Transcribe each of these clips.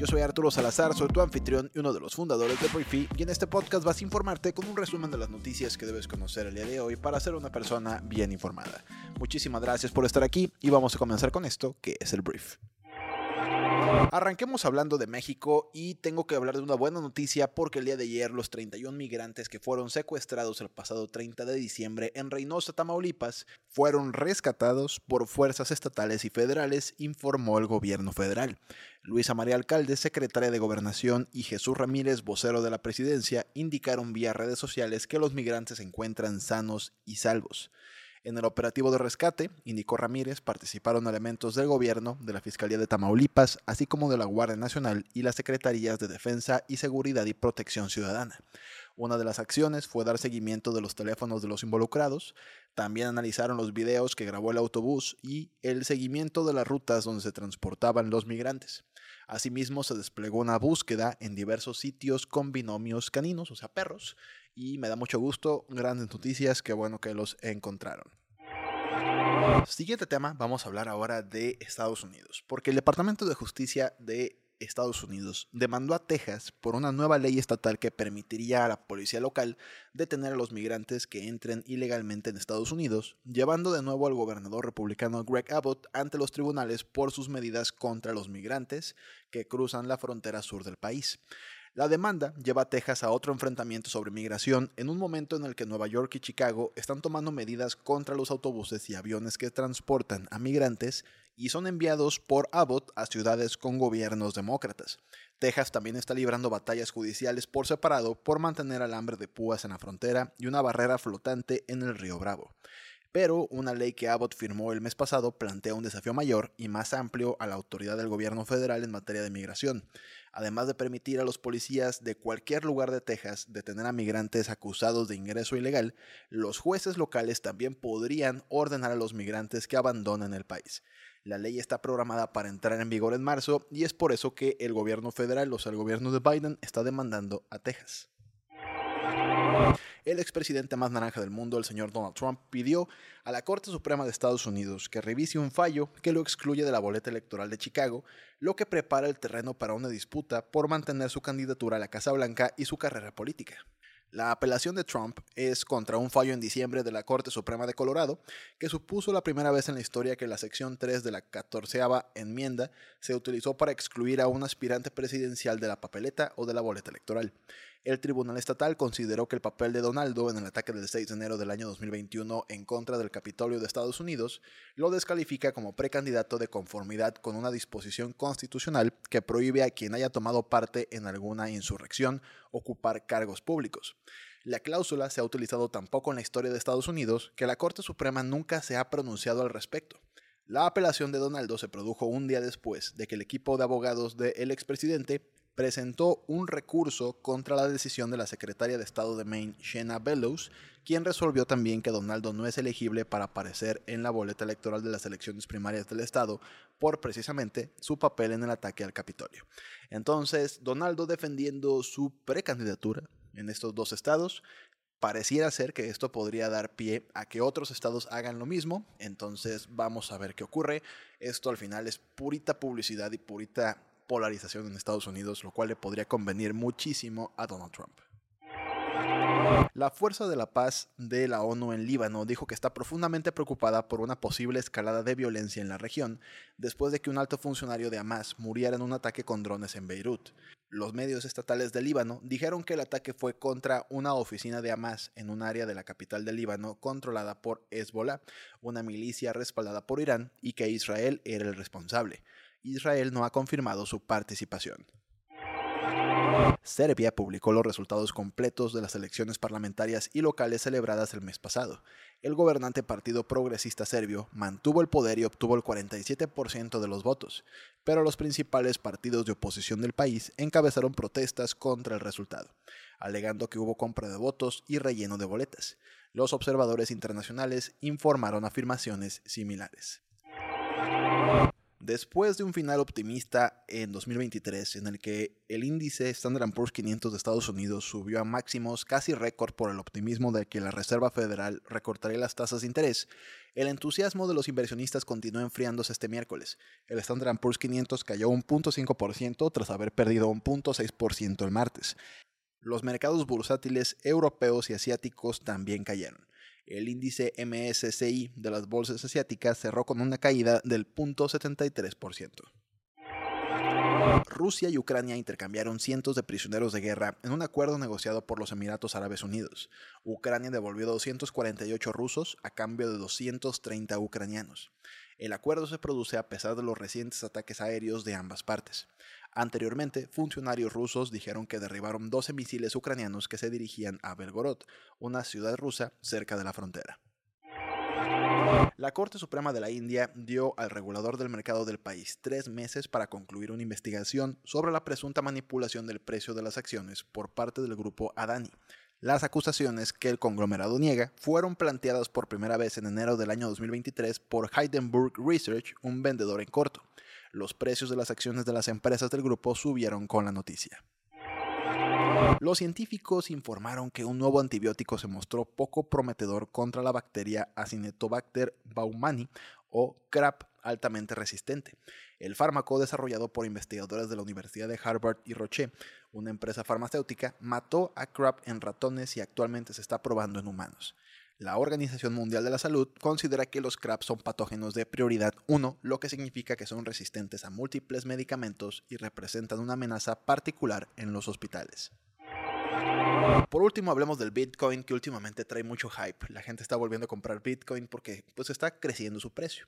Yo soy Arturo Salazar, soy tu anfitrión y uno de los fundadores de Briefy y en este podcast vas a informarte con un resumen de las noticias que debes conocer el día de hoy para ser una persona bien informada. Muchísimas gracias por estar aquí y vamos a comenzar con esto que es el Brief. Arranquemos hablando de México y tengo que hablar de una buena noticia porque el día de ayer los 31 migrantes que fueron secuestrados el pasado 30 de diciembre en Reynosa, Tamaulipas, fueron rescatados por fuerzas estatales y federales, informó el gobierno federal. Luisa María Alcalde, secretaria de Gobernación, y Jesús Ramírez, vocero de la presidencia, indicaron vía redes sociales que los migrantes se encuentran sanos y salvos. En el operativo de rescate, indicó Ramírez, participaron elementos del gobierno, de la Fiscalía de Tamaulipas, así como de la Guardia Nacional y las Secretarías de Defensa y Seguridad y Protección Ciudadana. Una de las acciones fue dar seguimiento de los teléfonos de los involucrados, también analizaron los videos que grabó el autobús y el seguimiento de las rutas donde se transportaban los migrantes. Asimismo, se desplegó una búsqueda en diversos sitios con binomios caninos, o sea, perros, y me da mucho gusto, grandes noticias, que bueno que los encontraron. Siguiente tema, vamos a hablar ahora de Estados Unidos, porque el Departamento de Justicia de Estados Unidos demandó a Texas por una nueva ley estatal que permitiría a la policía local detener a los migrantes que entren ilegalmente en Estados Unidos, llevando de nuevo al gobernador republicano Greg Abbott ante los tribunales por sus medidas contra los migrantes que cruzan la frontera sur del país. La demanda lleva a Texas a otro enfrentamiento sobre migración en un momento en el que Nueva York y Chicago están tomando medidas contra los autobuses y aviones que transportan a migrantes y son enviados por Abbott a ciudades con gobiernos demócratas. Texas también está librando batallas judiciales por separado por mantener alambre de púas en la frontera y una barrera flotante en el río Bravo. Pero una ley que Abbott firmó el mes pasado plantea un desafío mayor y más amplio a la autoridad del gobierno federal en materia de migración además de permitir a los policías de cualquier lugar de Texas detener a migrantes acusados de ingreso ilegal, los jueces locales también podrían ordenar a los migrantes que abandonen el país. La ley está programada para entrar en vigor en marzo y es por eso que el gobierno federal, o sea, el gobierno de Biden, está demandando a Texas. El expresidente más naranja del mundo, el señor Donald Trump, pidió a la Corte Suprema de Estados Unidos que revise un fallo que lo excluye de la boleta electoral de Chicago, lo que prepara el terreno para una disputa por mantener su candidatura a la Casa Blanca y su carrera política. La apelación de Trump es contra un fallo en diciembre de la Corte Suprema de Colorado, que supuso la primera vez en la historia que la sección 3 de la 14 enmienda se utilizó para excluir a un aspirante presidencial de la papeleta o de la boleta electoral. El Tribunal Estatal consideró que el papel de Donaldo en el ataque del 6 de enero del año 2021 en contra del Capitolio de Estados Unidos lo descalifica como precandidato de conformidad con una disposición constitucional que prohíbe a quien haya tomado parte en alguna insurrección ocupar cargos públicos. La cláusula se ha utilizado tan poco en la historia de Estados Unidos que la Corte Suprema nunca se ha pronunciado al respecto. La apelación de Donaldo se produjo un día después de que el equipo de abogados del expresidente presentó un recurso contra la decisión de la secretaria de Estado de Maine, Shena Bellows, quien resolvió también que Donaldo no es elegible para aparecer en la boleta electoral de las elecciones primarias del Estado por precisamente su papel en el ataque al Capitolio. Entonces, Donaldo defendiendo su precandidatura en estos dos estados, pareciera ser que esto podría dar pie a que otros estados hagan lo mismo, entonces vamos a ver qué ocurre. Esto al final es purita publicidad y purita polarización en Estados Unidos, lo cual le podría convenir muchísimo a Donald Trump. La Fuerza de la Paz de la ONU en Líbano dijo que está profundamente preocupada por una posible escalada de violencia en la región después de que un alto funcionario de Hamas muriera en un ataque con drones en Beirut. Los medios estatales de Líbano dijeron que el ataque fue contra una oficina de Hamas en un área de la capital de Líbano controlada por Hezbollah, una milicia respaldada por Irán, y que Israel era el responsable. Israel no ha confirmado su participación. Serbia publicó los resultados completos de las elecciones parlamentarias y locales celebradas el mes pasado. El gobernante Partido Progresista Serbio mantuvo el poder y obtuvo el 47% de los votos, pero los principales partidos de oposición del país encabezaron protestas contra el resultado, alegando que hubo compra de votos y relleno de boletas. Los observadores internacionales informaron afirmaciones similares. Después de un final optimista en 2023, en el que el índice Standard Poor's 500 de Estados Unidos subió a máximos casi récord por el optimismo de que la Reserva Federal recortaría las tasas de interés, el entusiasmo de los inversionistas continuó enfriándose este miércoles. El Standard Poor's 500 cayó un 0.5% tras haber perdido un 0.6% el martes. Los mercados bursátiles europeos y asiáticos también cayeron. El índice MSCI de las bolsas asiáticas cerró con una caída del 0.73%. Rusia y Ucrania intercambiaron cientos de prisioneros de guerra en un acuerdo negociado por los Emiratos Árabes Unidos. Ucrania devolvió 248 rusos a cambio de 230 ucranianos. El acuerdo se produce a pesar de los recientes ataques aéreos de ambas partes. Anteriormente, funcionarios rusos dijeron que derribaron 12 misiles ucranianos que se dirigían a Belgorod, una ciudad rusa cerca de la frontera. La Corte Suprema de la India dio al regulador del mercado del país tres meses para concluir una investigación sobre la presunta manipulación del precio de las acciones por parte del grupo Adani. Las acusaciones que el conglomerado niega fueron planteadas por primera vez en enero del año 2023 por Heidenberg Research, un vendedor en corto los precios de las acciones de las empresas del grupo subieron con la noticia. Los científicos informaron que un nuevo antibiótico se mostró poco prometedor contra la bacteria Acinetobacter baumani o CRAP altamente resistente. El fármaco desarrollado por investigadores de la Universidad de Harvard y Roche, una empresa farmacéutica, mató a CRAP en ratones y actualmente se está probando en humanos. La Organización Mundial de la Salud considera que los CRAP son patógenos de prioridad 1, lo que significa que son resistentes a múltiples medicamentos y representan una amenaza particular en los hospitales. Por último, hablemos del Bitcoin que últimamente trae mucho hype. La gente está volviendo a comprar Bitcoin porque pues está creciendo su precio.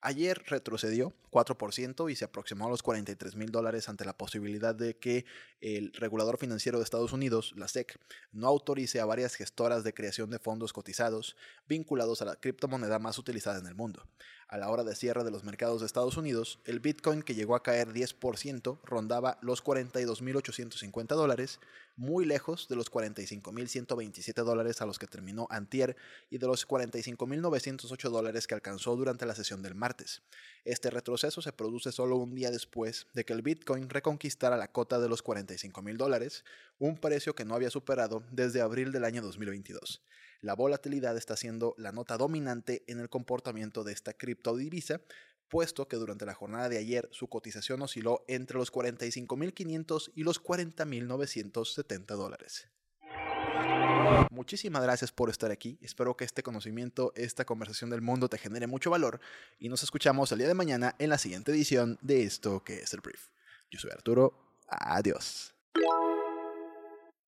Ayer retrocedió 4% y se aproximó a los 43 mil dólares ante la posibilidad de que el regulador financiero de Estados Unidos, la SEC, no autorice a varias gestoras de creación de fondos cotizados vinculados a la criptomoneda más utilizada en el mundo. A la hora de cierre de los mercados de Estados Unidos, el Bitcoin que llegó a caer 10% rondaba los 42.850 dólares, muy lejos de los 45.127 dólares a los que terminó antier y de los 45.908 dólares que alcanzó durante la sesión del martes. Este retroceso se produce solo un día después de que el Bitcoin reconquistara la cota de los 45.000 dólares, un precio que no había superado desde abril del año 2022. La volatilidad está siendo la nota dominante en el comportamiento de esta criptodivisa, puesto que durante la jornada de ayer su cotización osciló entre los 45.500 y los 40.970 dólares. Muchísimas gracias por estar aquí. Espero que este conocimiento, esta conversación del mundo te genere mucho valor y nos escuchamos el día de mañana en la siguiente edición de esto que es el brief. Yo soy Arturo. Adiós.